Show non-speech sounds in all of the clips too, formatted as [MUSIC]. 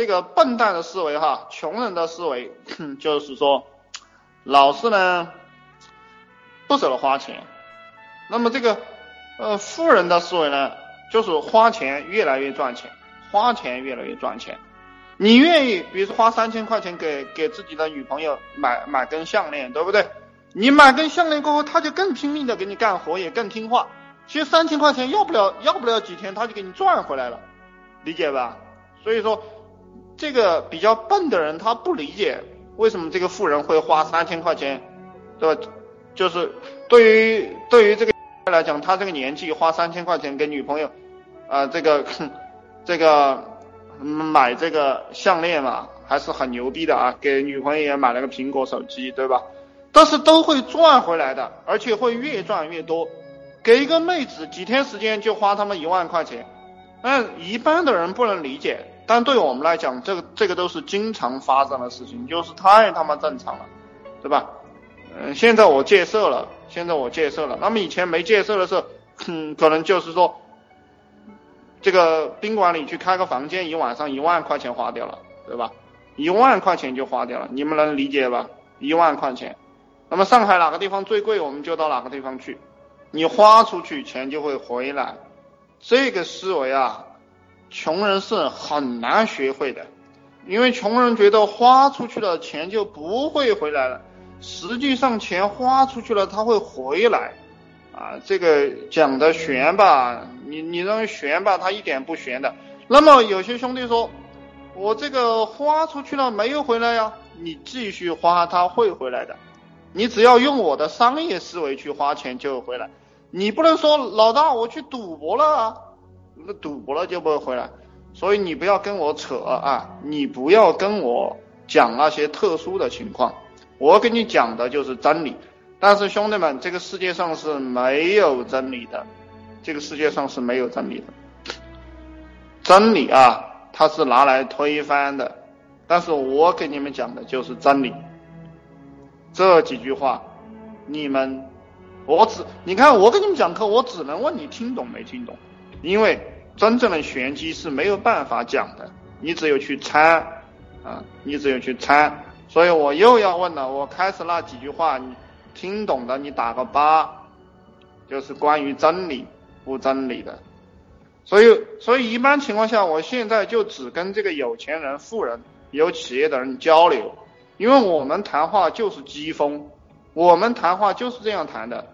这个笨蛋的思维哈，穷人的思维 [COUGHS] 就是说，老是呢不舍得花钱。那么这个呃富人的思维呢，就是花钱越来越赚钱，花钱越来越赚钱。你愿意，比如说花三千块钱给给自己的女朋友买买根项链，对不对？你买根项链过后，他就更拼命的给你干活，也更听话。其实三千块钱要不了要不了几天，他就给你赚回来了，理解吧？所以说，这个比较笨的人他不理解为什么这个富人会花三千块钱，对吧？就是对于对于这个来讲，他这个年纪花三千块钱给女朋友啊，这个 [LAUGHS] 这个买这个项链嘛，还是很牛逼的啊！给女朋友也买了个苹果手机，对吧？但是都会赚回来的，而且会越赚越多。给一个妹子几天时间就花他们一万块钱，那一般的人不能理解，但对我们来讲，这个这个都是经常发生的事情，就是太他妈正常了，对吧？嗯，现在我戒色了，现在我戒色了，那么以前没戒色的时候，嗯，可能就是说，这个宾馆里去开个房间，一晚上一万块钱花掉了，对吧？一万块钱就花掉了，你们能理解吧？一万块钱。那么上海哪个地方最贵，我们就到哪个地方去。你花出去，钱就会回来。这个思维啊，穷人是很难学会的，因为穷人觉得花出去了，钱就不会回来了。实际上，钱花出去了，他会回来。啊，这个讲的玄吧？你你认为玄吧？他一点不玄的。那么有些兄弟说，我这个花出去了没有回来呀？你继续花，他会回来的。你只要用我的商业思维去花钱就回来，你不能说老大我去赌博了啊，那赌博了就不会回来，所以你不要跟我扯啊，你不要跟我讲那些特殊的情况，我跟你讲的就是真理。但是兄弟们，这个世界上是没有真理的，这个世界上是没有真理的，真理啊，它是拿来推翻的，但是我给你们讲的就是真理。这几句话，你们，我只你看我跟你们讲课，我只能问你听懂没听懂，因为真正的玄机是没有办法讲的，你只有去猜啊，你只有去猜，所以我又要问了，我开始那几句话，你听懂的你打个八，就是关于真理不真理的，所以所以一般情况下，我现在就只跟这个有钱人、富人、有企业的人交流。因为我们谈话就是机锋，我们谈话就是这样谈的，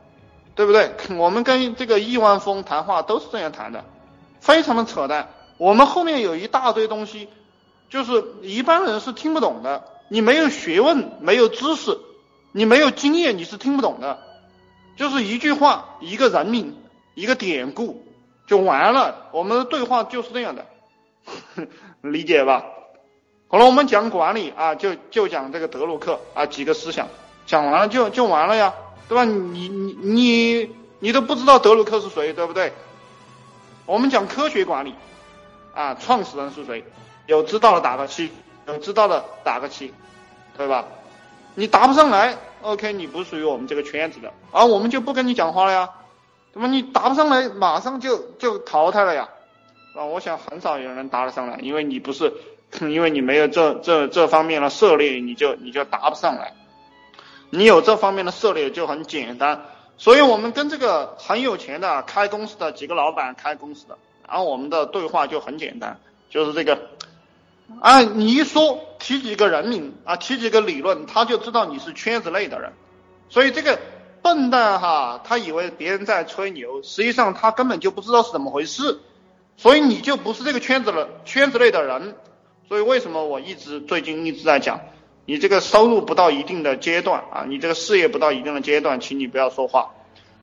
对不对？[LAUGHS] 我们跟这个亿万富翁谈话都是这样谈的，非常的扯淡。我们后面有一大堆东西，就是一般人是听不懂的。你没有学问，没有知识，你没有经验，你是听不懂的。就是一句话，一个人名，一个典故就完了。我们的对话就是这样的，[LAUGHS] 理解吧？好了，我们讲管理啊，就就讲这个德鲁克啊几个思想，讲完了就就完了呀，对吧？你你你你都不知道德鲁克是谁，对不对？我们讲科学管理啊，创始人是谁？有知道的打个七，有知道的打个七，对吧？你答不上来，OK，你不属于我们这个圈子的，而我们就不跟你讲话了呀，对吧？你答不上来，马上就就淘汰了呀，啊，我想很少有人答得上来，因为你不是。[LAUGHS] 因为你没有这这这方面的涉猎，你就你就答不上来。你有这方面的涉猎就很简单。所以我们跟这个很有钱的开公司的几个老板开公司的，然后我们的对话就很简单，就是这个，啊，你一说提几个人名啊，提几个理论，他就知道你是圈子内的人。所以这个笨蛋哈，他以为别人在吹牛，实际上他根本就不知道是怎么回事。所以你就不是这个圈子的圈子内的人。所以为什么我一直最近一直在讲，你这个收入不到一定的阶段啊，你这个事业不到一定的阶段，请你不要说话。